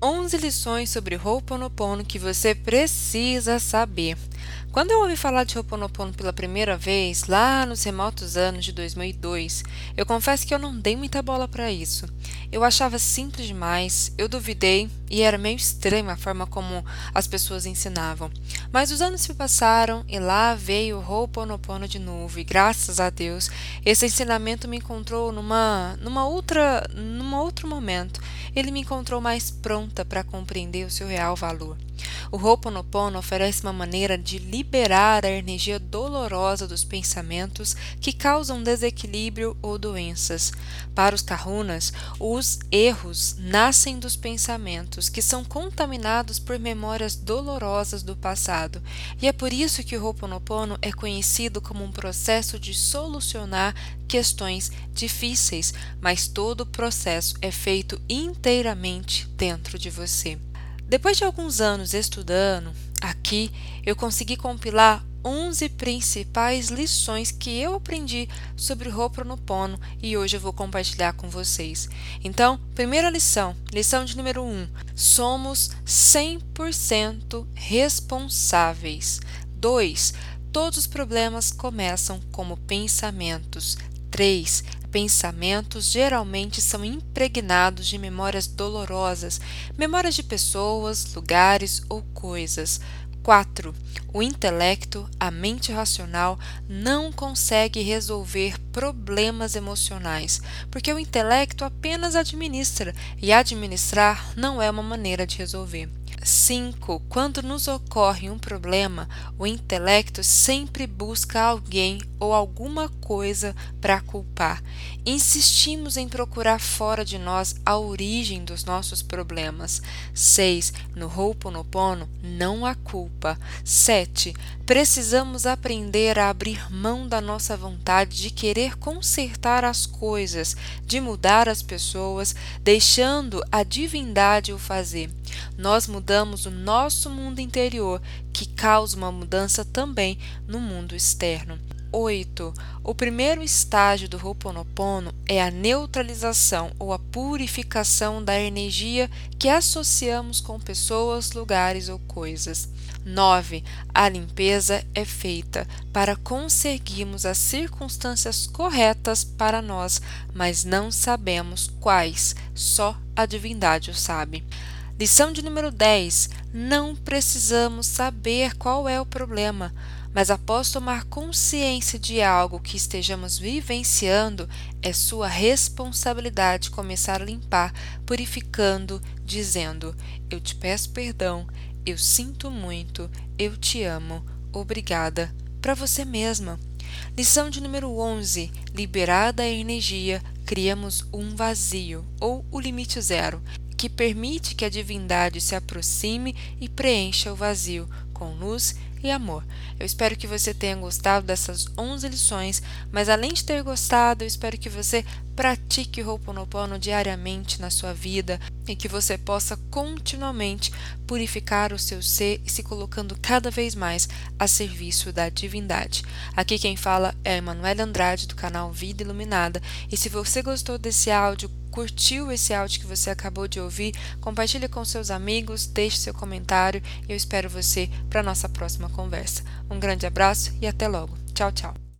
11 lições sobre Ho'oponopono que você precisa saber. Quando eu ouvi falar de Ho'oponopono pela primeira vez, lá nos remotos anos de 2002, eu confesso que eu não dei muita bola para isso. Eu achava simples demais, eu duvidei e era meio estranha a forma como as pessoas ensinavam. Mas os anos se passaram e lá veio o Ho'oponopono de novo e graças a Deus esse ensinamento me encontrou numa numa outra num outro momento. Ele me encontrou mais pronta para compreender o seu real valor. O Ho'oponopono oferece uma maneira de liberar a energia dolorosa dos pensamentos que causam desequilíbrio ou doenças. Para os kahunas, os erros nascem dos pensamentos que são contaminados por memórias dolorosas do passado, e é por isso que o Ho'oponopono é conhecido como um processo de solucionar questões difíceis, mas todo o processo é feito inteiramente dentro de você. Depois de alguns anos estudando, aqui eu consegui compilar 11 principais lições que eu aprendi sobre Ho'oponopono e hoje eu vou compartilhar com vocês. Então, primeira lição, lição de número 1: somos 100% responsáveis. 2. Todos os problemas começam como pensamentos. 3. Pensamentos geralmente são impregnados de memórias dolorosas, memórias de pessoas, lugares ou coisas. 4. O intelecto, a mente racional, não consegue resolver problemas emocionais, porque o intelecto apenas administra, e administrar não é uma maneira de resolver. 5. Quando nos ocorre um problema, o intelecto sempre busca alguém ou alguma coisa para culpar. Insistimos em procurar fora de nós a origem dos nossos problemas. 6. No Ho'oponopono não há culpa. 7. Precisamos aprender a abrir mão da nossa vontade de querer consertar as coisas, de mudar as pessoas, deixando a divindade o fazer. Nós mudamos o nosso mundo interior, que causa uma mudança também no mundo externo. 8. O primeiro estágio do Ho'oponopono é a neutralização ou a purificação da energia que associamos com pessoas, lugares ou coisas. 9. A limpeza é feita para conseguirmos as circunstâncias corretas para nós, mas não sabemos quais, só a divindade o sabe. Lição de número 10: Não precisamos saber qual é o problema, mas após tomar consciência de algo que estejamos vivenciando, é sua responsabilidade começar a limpar, purificando, dizendo: Eu te peço perdão, eu sinto muito, eu te amo, obrigada, para você mesma. Lição de número 11: Liberada a energia, criamos um vazio, ou o limite zero que permite que a divindade se aproxime e preencha o vazio com luz e amor. Eu espero que você tenha gostado dessas 11 lições, mas além de ter gostado, eu espero que você pratique Ho'oponopono diariamente na sua vida e que você possa continuamente purificar o seu ser e se colocando cada vez mais a serviço da divindade. Aqui quem fala é a Emanuela Andrade do canal Vida Iluminada e se você gostou desse áudio, curtiu esse áudio que você acabou de ouvir, compartilhe com seus amigos, deixe seu comentário e eu espero você para nossa próxima conversa. Um grande abraço e até logo. Tchau, tchau.